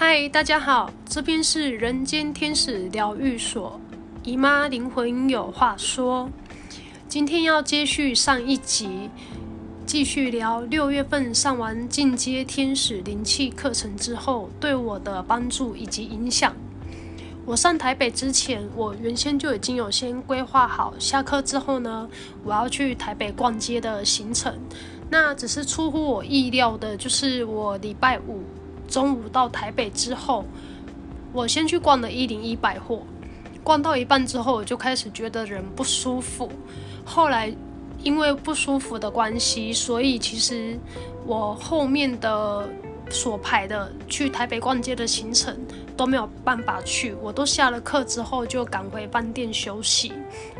嗨，大家好，这边是人间天使疗愈所，姨妈灵魂有话说。今天要接续上一集，继续聊六月份上完进阶天使灵气课程之后对我的帮助以及影响。我上台北之前，我原先就已经有先规划好，下课之后呢，我要去台北逛街的行程。那只是出乎我意料的，就是我礼拜五中午到台北之后，我先去逛了一零一百货，逛到一半之后，我就开始觉得人不舒服。后来因为不舒服的关系，所以其实我后面的。所排的去台北逛街的行程都没有办法去，我都下了课之后就赶回饭店休息。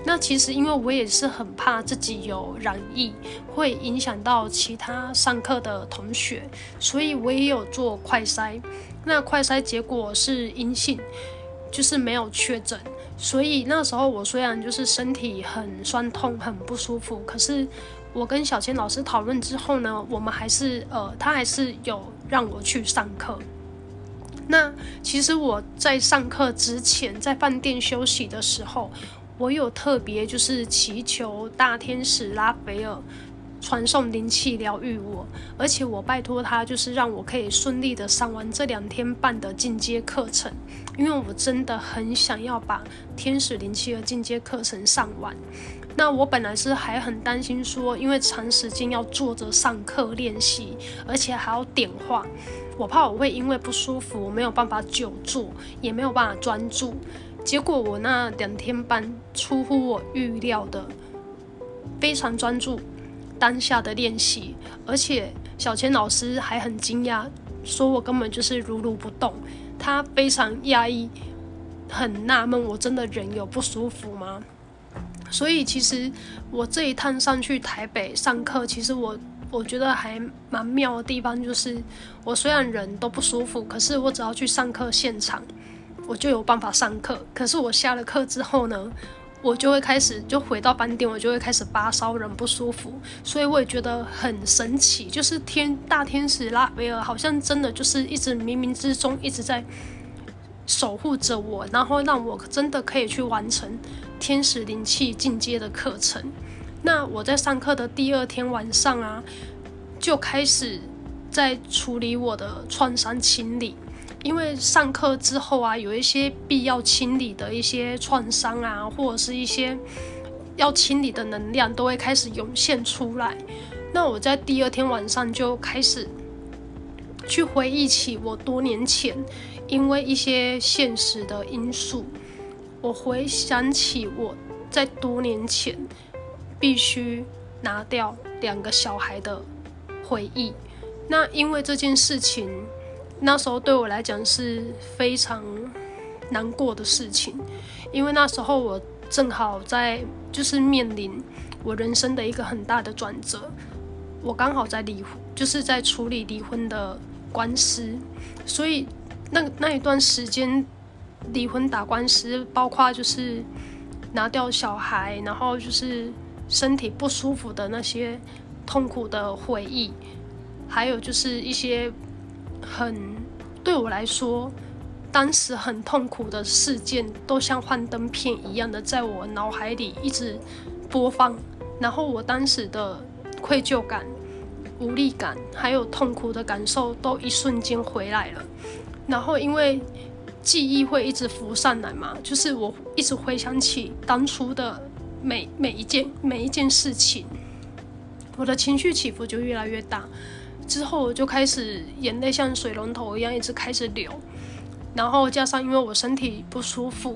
那其实因为我也是很怕自己有染疫，会影响到其他上课的同学，所以我也有做快筛。那快筛结果是阴性，就是没有确诊。所以那时候我虽然就是身体很酸痛、很不舒服，可是我跟小千老师讨论之后呢，我们还是呃，他还是有让我去上课。那其实我在上课之前，在饭店休息的时候，我有特别就是祈求大天使拉斐尔。传送灵气疗愈我，而且我拜托他，就是让我可以顺利的上完这两天半的进阶课程，因为我真的很想要把天使灵气的进阶课程上完。那我本来是还很担心说，因为长时间要坐着上课练习，而且还要点画，我怕我会因为不舒服，我没有办法久坐，也没有办法专注。结果我那两天半出乎我预料的非常专注。当下的练习，而且小千老师还很惊讶，说我根本就是如如不动。他非常讶异，很纳闷，我真的人有不舒服吗？所以其实我这一趟上去台北上课，其实我我觉得还蛮妙的地方，就是我虽然人都不舒服，可是我只要去上课现场，我就有办法上课。可是我下了课之后呢？我就会开始，就回到班点，我就会开始发烧，人不舒服，所以我也觉得很神奇，就是天大天使拉斐尔好像真的就是一直冥冥之中一直在守护着我，然后让我真的可以去完成天使灵气进阶的课程。那我在上课的第二天晚上啊，就开始在处理我的创伤清理。因为上课之后啊，有一些必要清理的一些创伤啊，或者是一些要清理的能量，都会开始涌现出来。那我在第二天晚上就开始去回忆起我多年前，因为一些现实的因素，我回想起我在多年前必须拿掉两个小孩的回忆。那因为这件事情。那时候对我来讲是非常难过的事情，因为那时候我正好在就是面临我人生的一个很大的转折，我刚好在离婚，就是在处理离婚的官司，所以那那一段时间离婚打官司，包括就是拿掉小孩，然后就是身体不舒服的那些痛苦的回忆，还有就是一些。很对我来说，当时很痛苦的事件，都像幻灯片一样的在我脑海里一直播放。然后我当时的愧疚感、无力感，还有痛苦的感受，都一瞬间回来了。然后因为记忆会一直浮上来嘛，就是我一直回想起当初的每每一件每一件事情，我的情绪起伏就越来越大。之后我就开始眼泪像水龙头一样一直开始流，然后加上因为我身体不舒服，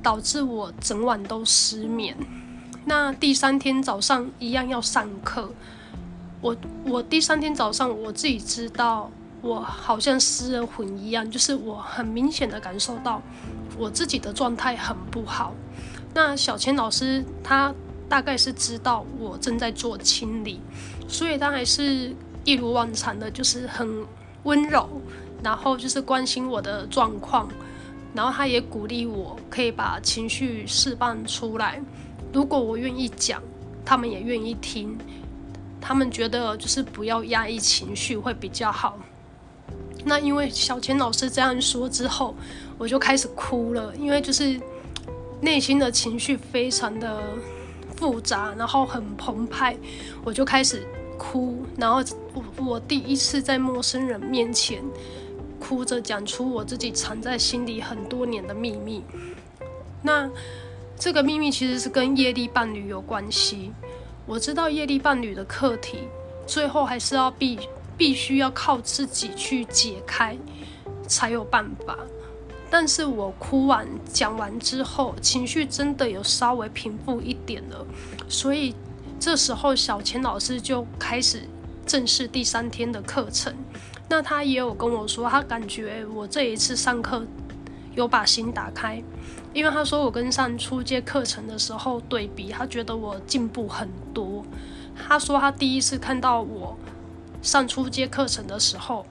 导致我整晚都失眠。那第三天早上一样要上课，我我第三天早上我自己知道，我好像失了魂一样，就是我很明显的感受到我自己的状态很不好。那小千老师他大概是知道我正在做清理，所以他还是。一如往常的，就是很温柔，然后就是关心我的状况，然后他也鼓励我可以把情绪释放出来。如果我愿意讲，他们也愿意听。他们觉得就是不要压抑情绪会比较好。那因为小千老师这样说之后，我就开始哭了，因为就是内心的情绪非常的复杂，然后很澎湃，我就开始哭，然后我我第一次在陌生人面前哭着讲出我自己藏在心里很多年的秘密。那这个秘密其实是跟业力伴侣有关系。我知道业力伴侣的课题，最后还是要必必须要靠自己去解开才有办法。但是我哭完讲完之后，情绪真的有稍微平复一点了，所以这时候小钱老师就开始正式第三天的课程。那他也有跟我说，他感觉我这一次上课有把心打开，因为他说我跟上初阶课程的时候对比，他觉得我进步很多。他说他第一次看到我上初阶课程的时候，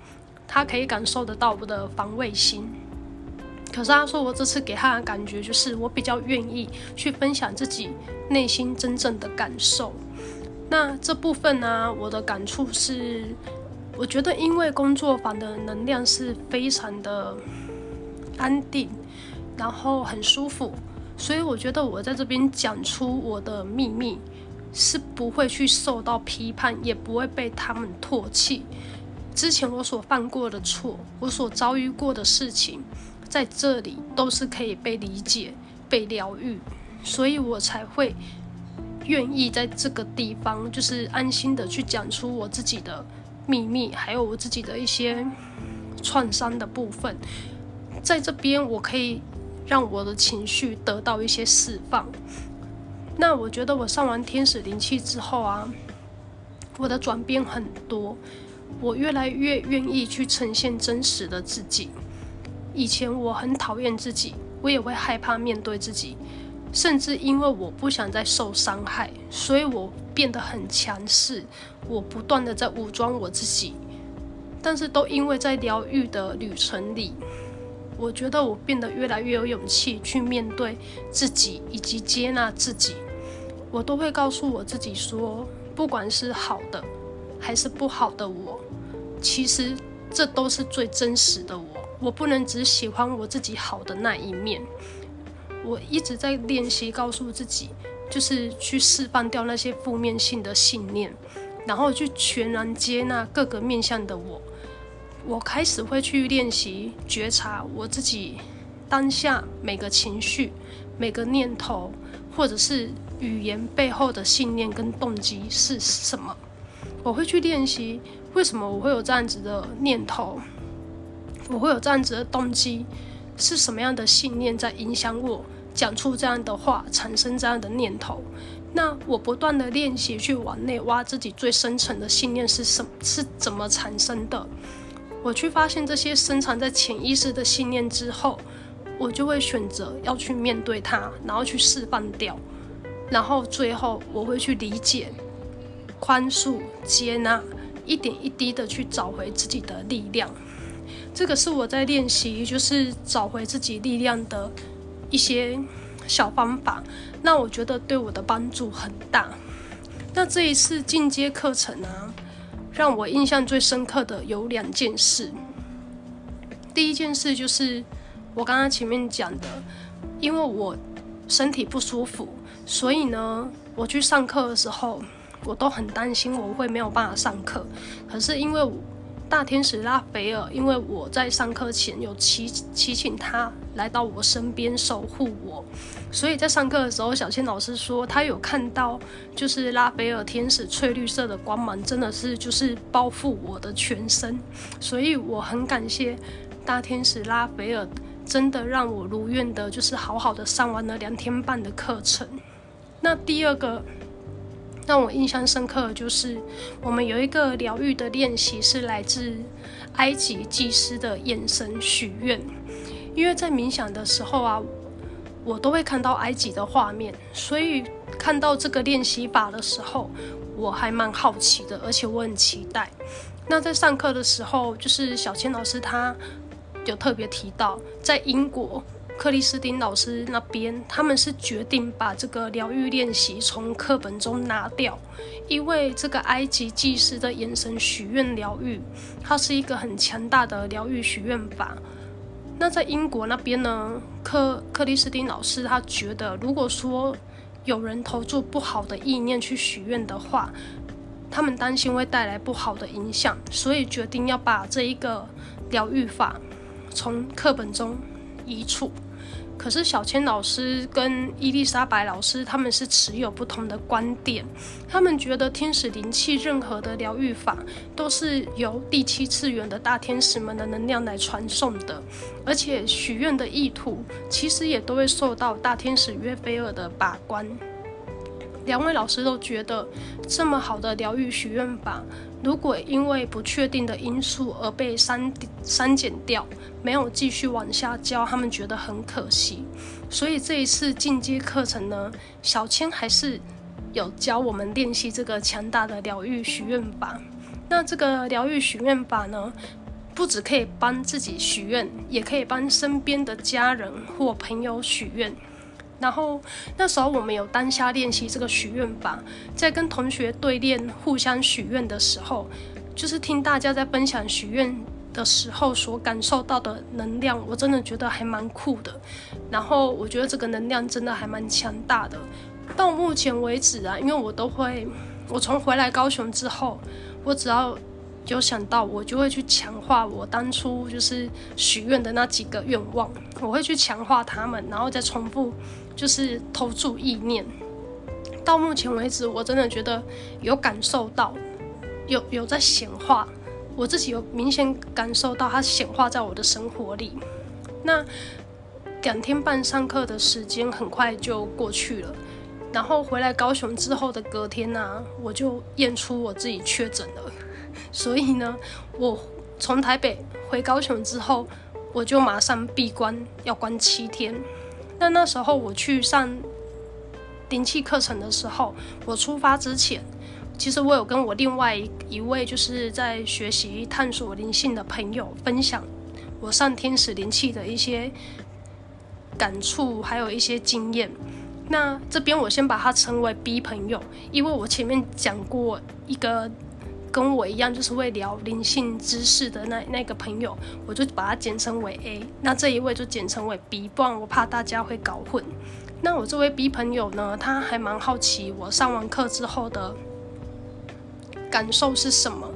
他可以感受得到我的防卫心。可是他说，我这次给他的感觉就是，我比较愿意去分享自己内心真正的感受。那这部分呢，我的感触是，我觉得因为工作坊的能量是非常的安定，然后很舒服，所以我觉得我在这边讲出我的秘密，是不会去受到批判，也不会被他们唾弃。之前我所犯过的错，我所遭遇过的事情。在这里都是可以被理解、被疗愈，所以我才会愿意在这个地方，就是安心的去讲出我自己的秘密，还有我自己的一些创伤的部分。在这边，我可以让我的情绪得到一些释放。那我觉得我上完天使灵气之后啊，我的转变很多，我越来越愿意去呈现真实的自己。以前我很讨厌自己，我也会害怕面对自己，甚至因为我不想再受伤害，所以我变得很强势，我不断的在武装我自己。但是都因为在疗愈的旅程里，我觉得我变得越来越有勇气去面对自己以及接纳自己。我都会告诉我自己说，不管是好的还是不好的我，其实这都是最真实的我。我不能只喜欢我自己好的那一面，我一直在练习告诉自己，就是去释放掉那些负面性的信念，然后去全然接纳各个面向的我。我开始会去练习觉察我自己当下每个情绪、每个念头，或者是语言背后的信念跟动机是什么。我会去练习为什么我会有这样子的念头。我会有这样子的动机，是什么样的信念在影响我讲出这样的话，产生这样的念头？那我不断的练习去往内挖自己最深层的信念是什么，是怎么产生的？我去发现这些深藏在潜意识的信念之后，我就会选择要去面对它，然后去释放掉，然后最后我会去理解、宽恕、接纳，一点一滴的去找回自己的力量。这个是我在练习，就是找回自己力量的一些小方法。那我觉得对我的帮助很大。那这一次进阶课程呢，让我印象最深刻的有两件事。第一件事就是我刚刚前面讲的，因为我身体不舒服，所以呢，我去上课的时候，我都很担心我会没有办法上课。可是因为大天使拉斐尔，因为我在上课前有祈祈请他来到我身边守护我，所以在上课的时候，小千老师说他有看到，就是拉斐尔天使翠绿色的光芒，真的是就是包覆我的全身，所以我很感谢大天使拉斐尔，真的让我如愿的，就是好好的上完了两天半的课程。那第二个。让我印象深刻的就是，我们有一个疗愈的练习是来自埃及祭司的眼神许愿，因为在冥想的时候啊，我都会看到埃及的画面，所以看到这个练习法的时候，我还蛮好奇的，而且我很期待。那在上课的时候，就是小千老师他有特别提到，在英国克里斯汀老师那边，他们是决定把这个疗愈练习从课本中拿掉，因为这个埃及祭司的眼神许愿疗愈，它是一个很强大的疗愈许愿法。那在英国那边呢，克克里斯汀老师他觉得，如果说有人投注不好的意念去许愿的话，他们担心会带来不好的影响，所以决定要把这一个疗愈法从课本中移除。可是小千老师跟伊丽莎白老师他们是持有不同的观点，他们觉得天使灵气任何的疗愈法都是由第七次元的大天使们的能量来传送的，而且许愿的意图其实也都会受到大天使约菲尔的把关。两位老师都觉得这么好的疗愈许愿法，如果因为不确定的因素而被删删减掉，没有继续往下教，他们觉得很可惜。所以这一次进阶课程呢，小千还是有教我们练习这个强大的疗愈许愿法。那这个疗愈许愿法呢，不只可以帮自己许愿，也可以帮身边的家人或朋友许愿。然后那时候我们有当下练习这个许愿法，在跟同学对练互相许愿的时候，就是听大家在分享许愿的时候所感受到的能量，我真的觉得还蛮酷的。然后我觉得这个能量真的还蛮强大的。到目前为止啊，因为我都会，我从回来高雄之后，我只要有想到，我就会去强化我当初就是许愿的那几个愿望，我会去强化他们，然后再重复。就是投注意念，到目前为止，我真的觉得有感受到，有有在显化，我自己有明显感受到它显化在我的生活里。那两天半上课的时间很快就过去了，然后回来高雄之后的隔天呢、我就验出我自己确诊了。所以呢，我从台北回高雄之后，我就马上闭关，要关七天。那那时候我去上灵气课程的时候，我出发之前，其实我有跟我另外一位就是在学习探索灵性的朋友分享我上天使灵气的一些感触，还有一些经验。那这边我先把它称为 B 朋友，因为我前面讲过一个。跟我一样，就是会聊灵性知识的那那个朋友，我就把它简称为 A。那这一位就简称为 B，不然我怕大家会搞混。那我这位 B 朋友呢，他还蛮好奇我上完课之后的感受是什么，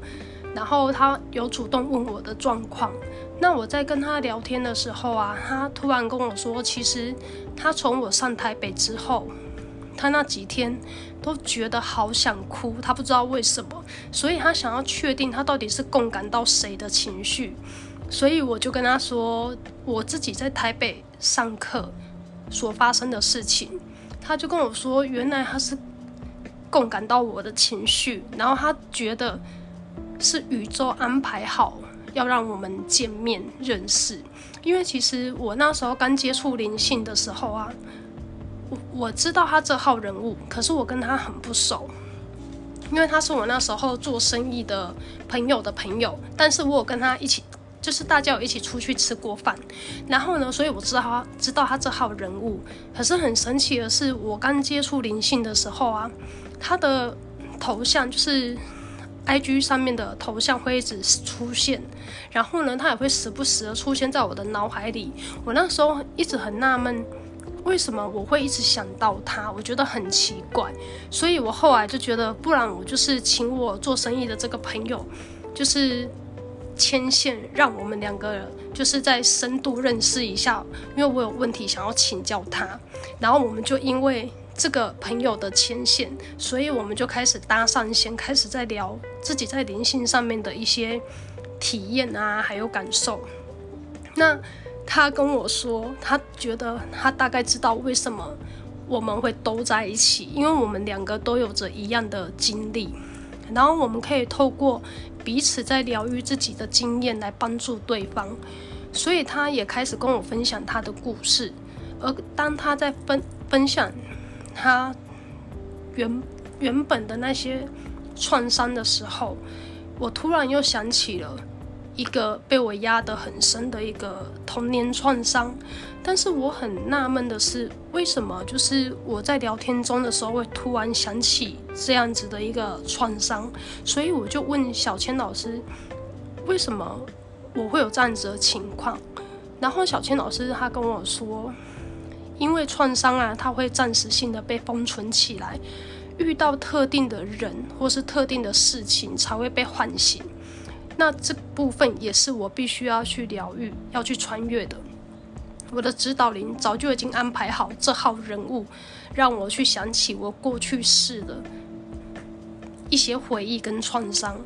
然后他有主动问我的状况。那我在跟他聊天的时候啊，他突然跟我说，其实他从我上台北之后。他那几天都觉得好想哭，他不知道为什么，所以他想要确定他到底是共感到谁的情绪，所以我就跟他说我自己在台北上课所发生的事情，他就跟我说，原来他是共感到我的情绪，然后他觉得是宇宙安排好要让我们见面认识，因为其实我那时候刚接触灵性的时候啊。我知道他这号人物，可是我跟他很不熟，因为他是我那时候做生意的朋友的朋友，但是我有跟他一起，就是大家有一起出去吃过饭，然后呢，所以我知道他知道他这号人物。可是很神奇的是，我刚接触灵性的时候啊，他的头像就是 IG 上面的头像会一直出现，然后呢，他也会时不时的出现在我的脑海里。我那时候一直很纳闷。为什么我会一直想到他？我觉得很奇怪，所以我后来就觉得，不然我就是请我做生意的这个朋友，就是牵线，让我们两个人就是在深度认识一下，因为我有问题想要请教他。然后我们就因为这个朋友的牵线，所以我们就开始搭上线，开始在聊自己在灵性上面的一些体验啊，还有感受。那。他跟我说，他觉得他大概知道为什么我们会都在一起，因为我们两个都有着一样的经历，然后我们可以透过彼此在疗愈自己的经验来帮助对方，所以他也开始跟我分享他的故事。而当他在分分享他原原本的那些创伤的时候，我突然又想起了。一个被我压得很深的一个童年创伤。但是我很纳闷的是，为什么就是我在聊天中的时候会突然想起这样子的一个创伤？所以我就问小千老师，为什么我会有这样子的情况？然后小千老师他跟我说，因为创伤啊，它会暂时性的被封存起来，遇到特定的人或是特定的事情才会被唤醒。那这部分也是我必须要去疗愈、要去穿越的。我的指导灵早就已经安排好这号人物，让我去想起我过去式的一些回忆跟创伤。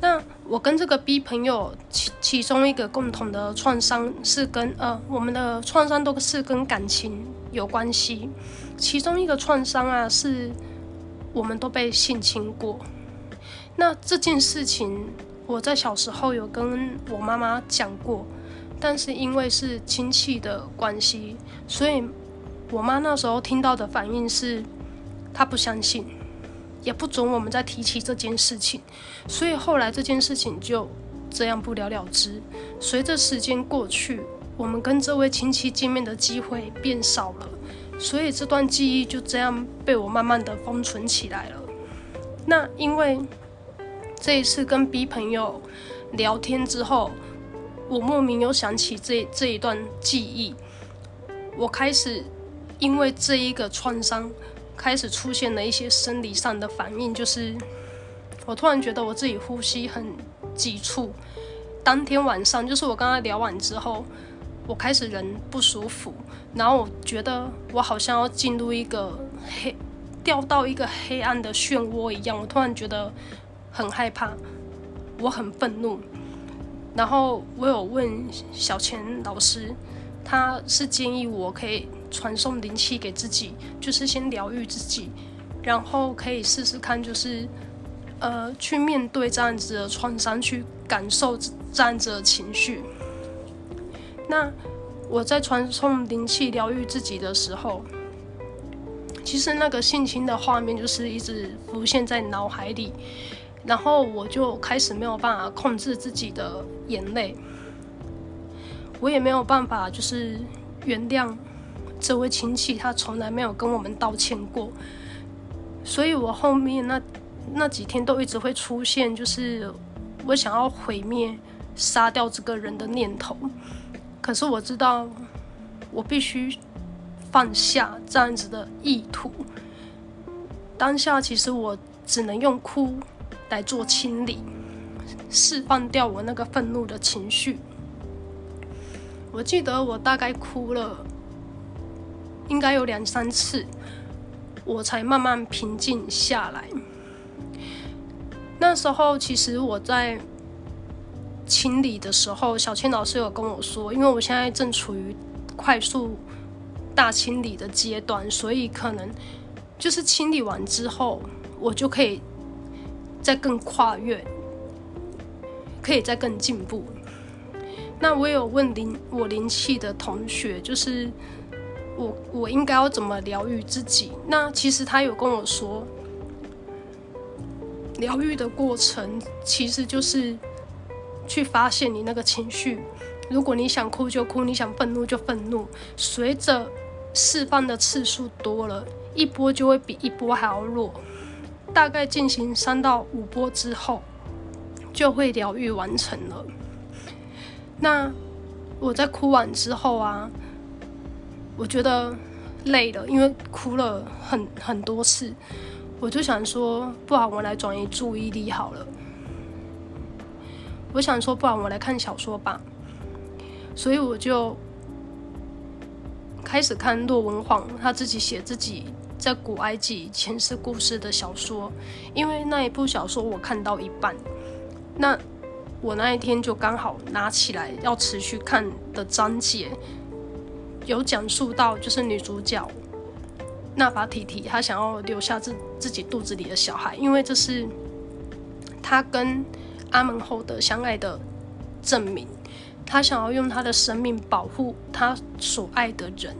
那我跟这个 B 朋友其其中一个共同的创伤是跟呃，我们的创伤都是跟感情有关系。其中一个创伤啊，是我们都被性侵过。那这件事情我在小时候有跟我妈妈讲过。但是因为是亲戚的关系，所以我妈那时候听到的反应是，她不相信，也不准我们再提起这件事情。所以后来这件事情就这样不了了之。随着时间过去，我们跟这位亲戚见面的机会变少了，所以这段记忆就这样被我慢慢的封存起来了。那因为这一次跟 B 朋友聊天之后。我莫名又想起这这一段记忆，我开始因为这一个创伤，开始出现了一些生理上的反应，就是我突然觉得我自己呼吸很急促。当天晚上，就是我跟他聊完之后，我开始人不舒服，然后我觉得我好像要进入一个黑，掉到一个黑暗的漩涡一样，我突然觉得很害怕，我很愤怒。然后我有问小钱老师，他是建议我可以传送灵气给自己，就是先疗愈自己，然后可以试试看，就是呃去面对这样子的创伤，去感受这样子的情绪。那我在传送灵气疗愈自己的时候，其实那个性侵的画面就是一直浮现在脑海里。然后我就开始没有办法控制自己的眼泪，我也没有办法就是原谅这位亲戚，他从来没有跟我们道歉过，所以我后面那那几天都一直会出现，就是我想要毁灭、杀掉这个人的念头。可是我知道，我必须放下这样子的意图。当下其实我只能用哭。来做清理，释放掉我那个愤怒的情绪。我记得我大概哭了，应该有两三次，我才慢慢平静下来。那时候其实我在清理的时候，小千老师有跟我说，因为我现在正处于快速大清理的阶段，所以可能就是清理完之后，我就可以。再更跨越，可以再更进步。那我有问灵我灵气的同学，就是我我应该要怎么疗愈自己？那其实他有跟我说，疗愈的过程其实就是去发现你那个情绪。如果你想哭就哭，你想愤怒就愤怒，随着释放的次数多了，一波就会比一波还要弱。大概进行三到五波之后，就会疗愈完成了。那我在哭完之后啊，我觉得累了，因为哭了很很多次，我就想说，不然我来转移注意力好了。我想说，不然我来看小说吧。所以我就开始看骆文晃他自己写自己。在古埃及前世故事的小说，因为那一部小说我看到一半，那我那一天就刚好拿起来要持续看的章节，有讲述到就是女主角纳法提提，她想要留下自自己肚子里的小孩，因为这是她跟阿门后的相爱的证明，她想要用她的生命保护她所爱的人。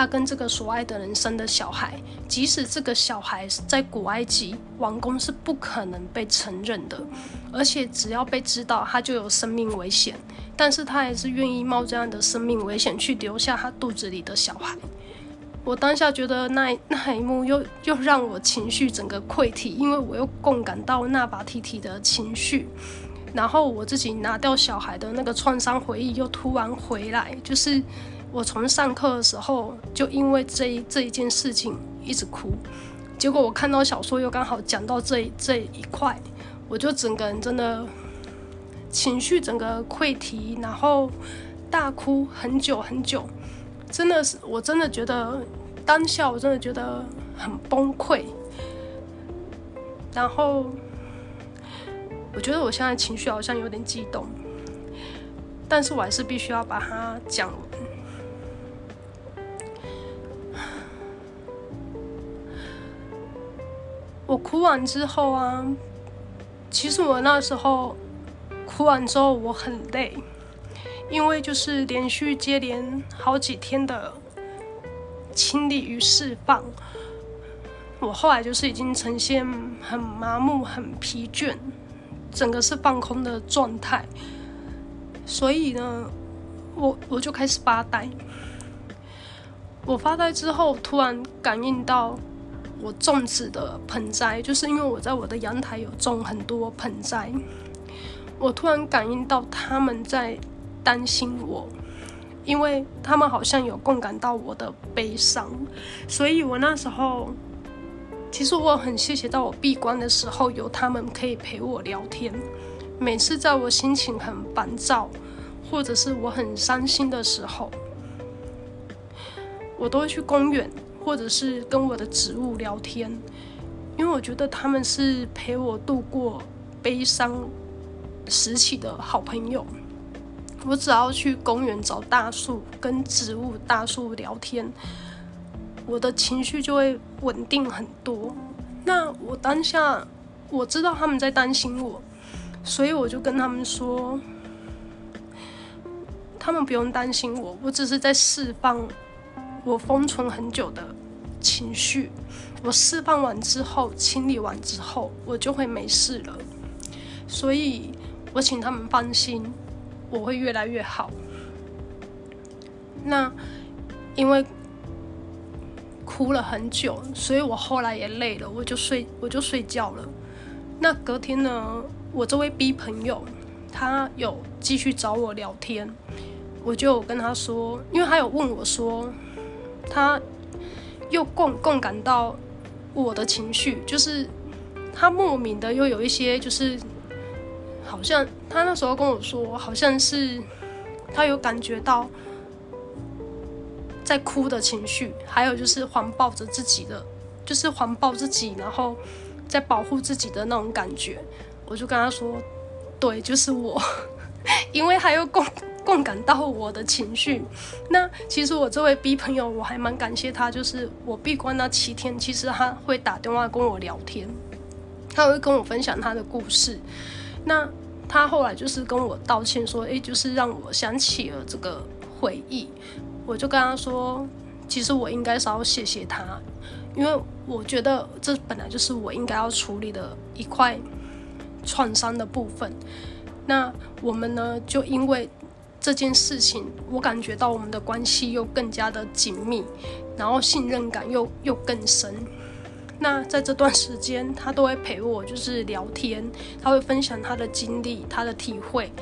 他跟这个所爱的人生的小孩，即使这个小孩在古埃及王宫是不可能被承认的，而且只要被知道，他就有生命危险。但是他还是愿意冒这样的生命危险去留下他肚子里的小孩。我当下觉得那那一幕又又让我情绪整个溃堤，因为我又共感到纳巴提提的情绪，然后我自己拿掉小孩的那个创伤回忆又突然回来，就是我从上课的时候就因为这一这一件事情一直哭，结果我看到小说又刚好讲到这这一块，我就整个人真的情绪整个溃堤，然后大哭很久很久。真的是，我真的觉得当下我真的觉得很崩溃，然后我觉得我现在情绪好像有点激动，但是我还是必须要把它讲。我哭完之后啊，其实我那时候哭完之后我很累。因为就是连续接连好几天的清理与释放，我后来就是已经呈现很麻木、很疲倦，整个是放空的状态。所以呢，我我就开始发呆。我发呆之后，突然感应到我种植的盆栽，就是因为我在我的阳台有种很多盆栽，我突然感应到他们在。担心我，因为他们好像有共感到我的悲伤，所以我那时候其实我很谢谢，到我闭关的时候有他们可以陪我聊天。每次在我心情很烦躁，或者是我很伤心的时候，我都会去公园，或者是跟我的植物聊天，因为我觉得他们是陪我度过悲伤时期的好朋友。我只要去公园找大树，跟植物、大树聊天，我的情绪就会稳定很多。那我当下我知道他们在担心我，所以我就跟他们说，他们不用担心我，我只是在释放我封存很久的情绪。我释放完之后，清理完之后，我就会没事了。所以我请他们放心。我会越来越好。那因为哭了很久，所以我后来也累了，我就睡，我就睡觉了。那隔天呢，我这位 B 朋友他有继续找我聊天，我就跟他说，因为他有问我说，他又共共感到我的情绪，就是他莫名的又有一些就是。好像他那时候跟我说，好像是他有感觉到在哭的情绪，还有就是环抱着自己的，就是环抱自己，然后在保护自己的那种感觉。我就跟他说，对，就是我，因为他又共共感到我的情绪。那其实我这位 B 朋友，我还蛮感谢他，就是我闭关那七天，其实他会打电话跟我聊天，他会跟我分享他的故事。那他后来就是跟我道歉说，诶，就是让我想起了这个回忆。我就跟他说，其实我应该是要谢谢他，因为我觉得这本来就是我应该要处理的一块创伤的部分。那我们呢，就因为这件事情，我感觉到我们的关系又更加的紧密，然后信任感又又更深。那在这段时间，他都会陪我，就是聊天，他会分享他的经历、他的体会，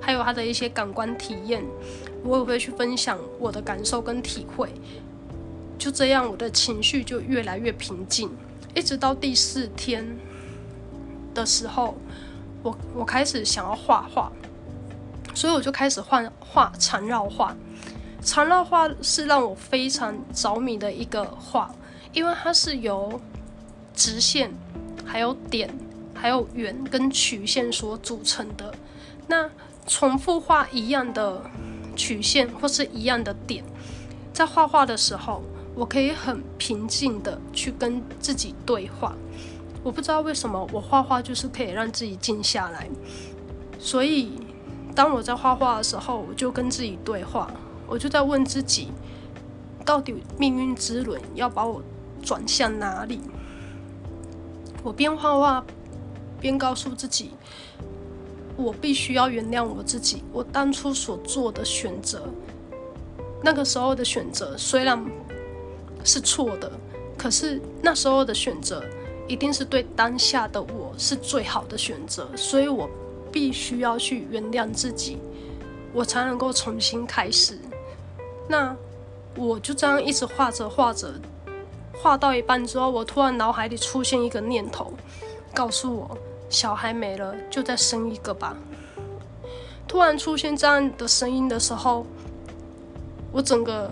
还有他的一些感官体验，我也会去分享我的感受跟体会。就这样，我的情绪就越来越平静，一直到第四天的时候，我我开始想要画画，所以我就开始画画缠绕画。缠绕画是让我非常着迷的一个画，因为它是由直线，还有点，还有圆跟曲线所组成的。那重复画一样的曲线或是一样的点，在画画的时候，我可以很平静的去跟自己对话。我不知道为什么，我画画就是可以让自己静下来。所以，当我在画画的时候，我就跟自己对话，我就在问自己：到底命运之轮要把我转向哪里？我边画画边告诉自己，我必须要原谅我自己，我当初所做的选择，那个时候的选择虽然是错的，可是那时候的选择一定是对当下的我是最好的选择，所以我必须要去原谅自己，我才能够重新开始。那我就这样一直画着画着，画到一半之后，我突然脑海里出现一个念头，告诉我。小孩没了，就再生一个吧。突然出现这样的声音的时候，我整个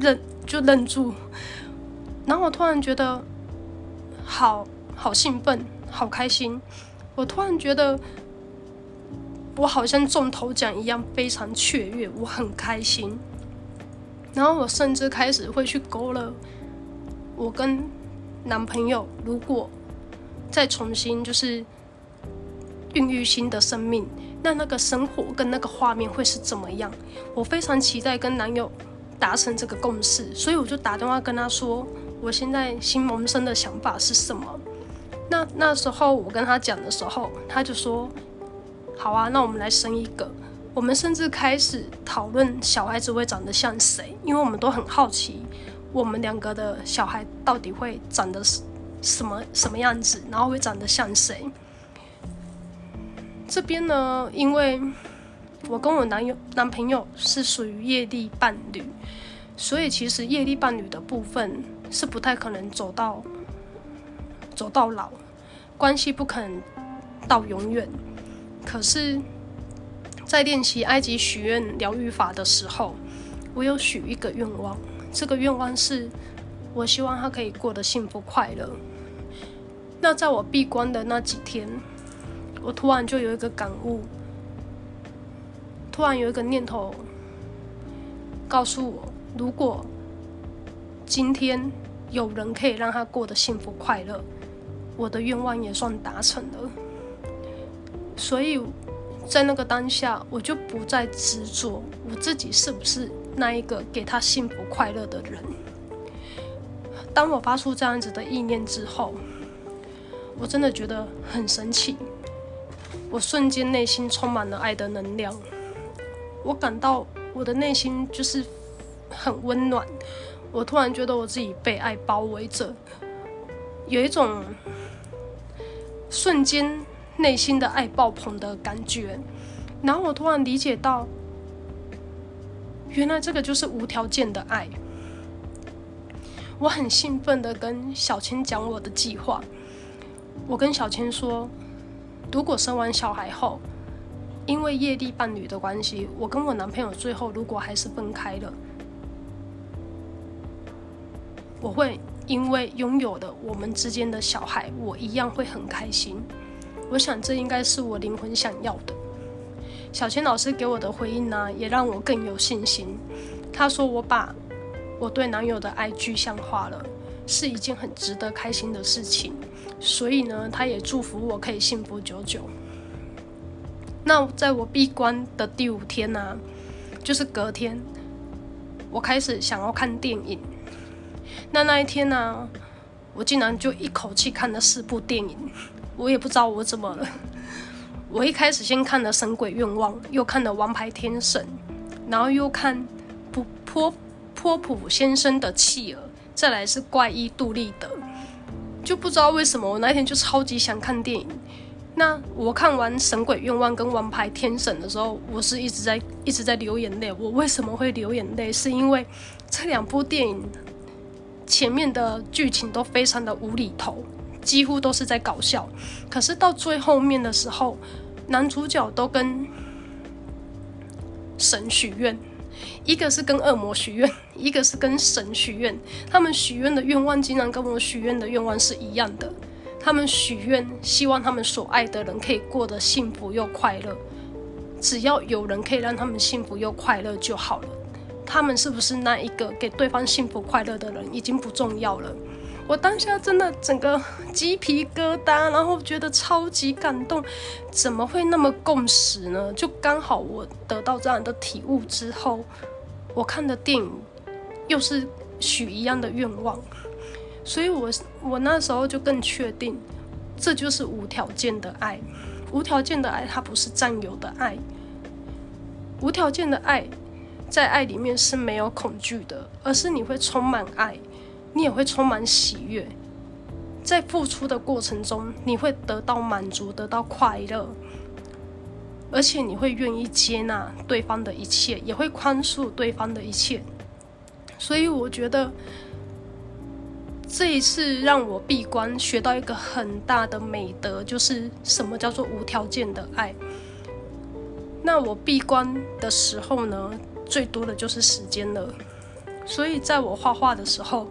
愣就愣住，然后我突然觉得好好兴奋，好开心。我突然觉得我好像中头奖一样，非常雀跃，我很开心。然后我甚至开始会去勾勒我跟男朋友，如果。再重新就是孕育新的生命，那那个生活跟那个画面会是怎么样？我非常期待跟男友达成这个共识，所以我就打电话跟他说，我现在新萌生的想法是什么？那那时候我跟他讲的时候，他就说，好啊，那我们来生一个。我们甚至开始讨论小孩子会长得像谁，因为我们都很好奇，我们两个的小孩到底会长得。什么什么样子，然后会长得像谁？这边呢，因为我跟我男友男朋友是属于业力伴侣，所以其实业力伴侣的部分是不太可能走到走到老，关系不可能到永远。可是，在练习埃及许愿疗愈法的时候，我有许一个愿望，这个愿望是。我希望他可以过得幸福快乐。那在我闭关的那几天，我突然就有一个感悟，突然有一个念头告诉我：如果今天有人可以让他过得幸福快乐，我的愿望也算达成了。所以在那个当下，我就不再执着我自己是不是那一个给他幸福快乐的人。当我发出这样子的意念之后，我真的觉得很神奇。我瞬间内心充满了爱的能量，我感到我的内心就是很温暖。我突然觉得我自己被爱包围着，有一种瞬间内心的爱爆棚的感觉。然后我突然理解到，原来这个就是无条件的爱。我很兴奋的跟小千讲我的计划。我跟小千说，如果生完小孩后，因为业力伴侣的关系，我跟我男朋友最后如果还是分开了，我会因为拥有了我们之间的小孩，我一样会很开心。我想这应该是我灵魂想要的。小千老师给我的回应呢，也让我更有信心。他说我把。我对男友的爱具象化了，是一件很值得开心的事情，所以呢，他也祝福我可以幸福久久。那在我闭关的第五天呢、就是隔天，我开始想要看电影。那那一天呢、我竟然就一口气看了四部电影，我也不知道我怎么了。我一开始先看了《神鬼愿望》，又看了《王牌天神》，然后又看不破。波普先生的企鹅，再来是怪医杜立德，就不知道为什么我那天就超级想看电影。那我看完《神鬼愿望》跟《王牌天神》的时候，我是一直在一直在流眼泪。我为什么会流眼泪？是因为这两部电影前面的剧情都非常的无厘头，几乎都是在搞笑。可是到最后面的时候，男主角都跟神许愿。一个是跟恶魔许愿，一个是跟神许愿。他们许愿的愿望竟然跟我许愿的愿望是一样的。他们许愿，希望他们所爱的人可以过得幸福又快乐。只要有人可以让他们幸福又快乐就好了。他们是不是那一个给对方幸福快乐的人已经不重要了。我当下真的整个鸡皮疙瘩，然后觉得超级感动，怎么会那么共识呢？就刚好我得到这样的体悟之后，我看的电影又是许一样的愿望，所以我我那时候就更确定，这就是无条件的爱。无条件的爱，它不是占有的爱。无条件的爱，在爱里面是没有恐惧的，而是你会充满爱，你也会充满喜悦。在付出的过程中，你会得到满足，得到快乐，而且你会愿意接纳对方的一切，也会宽恕对方的一切。所以，我觉得这一次让我闭关学到一个很大的美德，就是什么叫做无条件的爱。那我闭关的时候呢，最多的就是时间了。所以，在我画画的时候，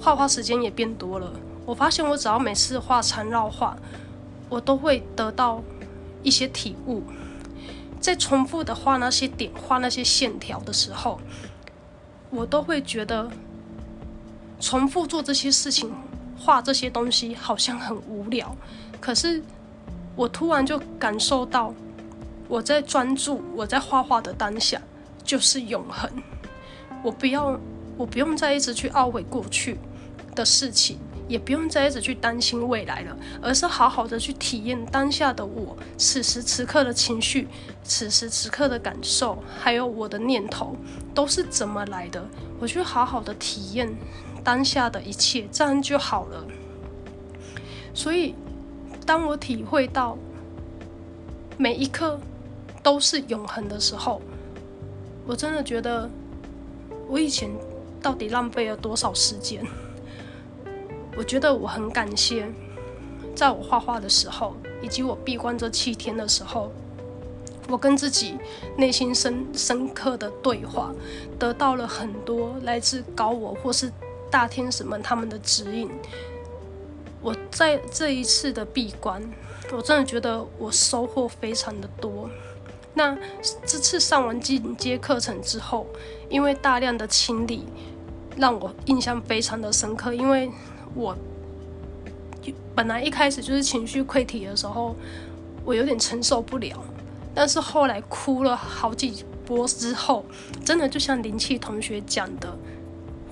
画画时间也变多了。我发现，我只要每次画缠绕画，我都会得到一些体悟。在重复的画那些点、画那些线条的时候，我都会觉得重复做这些事情、画这些东西好像很无聊。可是，我突然就感受到，我在专注，我在画画的当下就是永恒。我不要，我不用再一直去懊悔过去的事情。也不用再一直去担心未来了，而是好好的去体验当下的我，此时此刻的情绪，此时此刻的感受，还有我的念头都是怎么来的。我去好好的体验当下的一切，这样就好了。所以，当我体会到每一刻都是永恒的时候，我真的觉得我以前到底浪费了多少时间。我觉得我很感谢，在我画画的时候，以及我闭关这七天的时候，我跟自己内心深深刻的对话，得到了很多来自高我或是大天使们他们的指引。我在这一次的闭关，我真的觉得我收获非常的多。那这次上完进阶课程之后，因为大量的清理，让我印象非常的深刻，因为。我本来一开始就是情绪溃体的时候，我有点承受不了，但是后来哭了好几波之后，真的就像灵气同学讲的，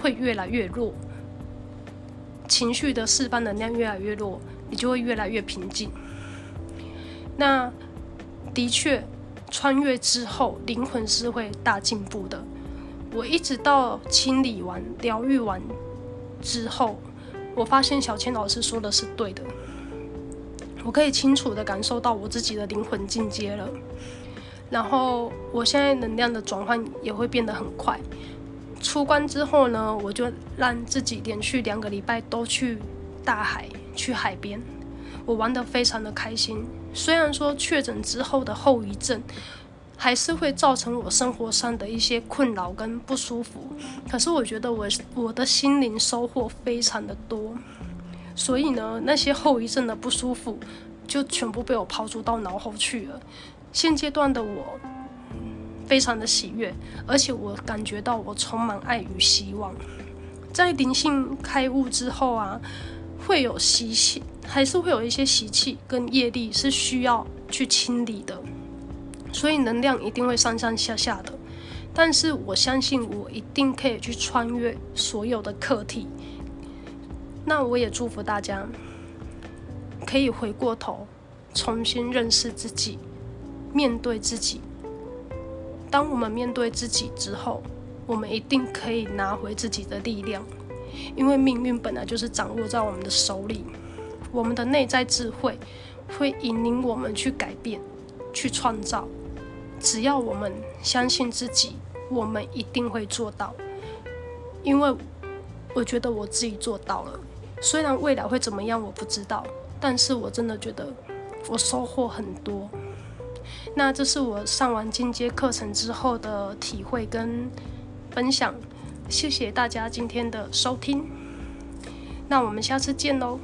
会越来越弱，情绪的释放能量越来越弱，你就会越来越平静。那的确，穿越之后，灵魂是会大进步的。我一直到清理完、疗愈完之后。我发现小千老师说的是对的，我可以清楚地感受到我自己的灵魂进阶了，然后我现在能量的转换也会变得很快。出关之后呢，我就让自己连续两个礼拜都去大海、去海边，我玩得非常的开心。虽然说确诊之后的后遗症。还是会造成我生活上的一些困扰跟不舒服，可是我觉得我我的心灵收获非常的多，所以呢，那些后遗症的不舒服就全部被我抛诸到脑后去了。现阶段的我非常的喜悦，而且我感觉到我充满爱与希望。在灵性开悟之后啊，会有习气，还是会有一些习气跟业力是需要去清理的。所以能量一定会上上下下的，但是我相信我一定可以去穿越所有的课题。那我也祝福大家可以回过头，重新认识自己，面对自己。当我们面对自己之后，我们一定可以拿回自己的力量，因为命运本来就是掌握在我们的手里。我们的内在智慧会引领我们去改变，去创造。只要我们相信自己，我们一定会做到。因为我觉得我自己做到了，虽然未来会怎么样我不知道，但是我真的觉得我收获很多。那这是我上完进阶课程之后的体会跟分享，谢谢大家今天的收听，那我们下次见喽。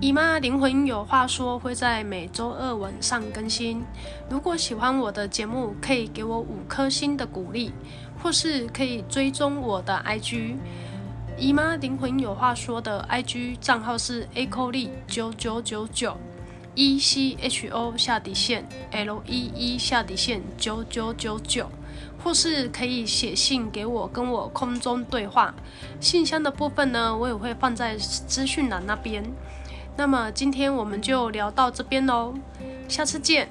姨妈灵魂有话说，会在每周二晚上更新。如果喜欢我的节目，可以给我五颗星的鼓励，或是可以追踪我的 IG。姨妈灵魂有话说的 IG 账号是 echo 力九九九九。E c h o 下底线 l e e 下底线九九九九，或是可以写信给我，跟我空中对话。信箱的部分呢，我也会放在资讯栏那边。那么今天我们就聊到这边喽，下次见。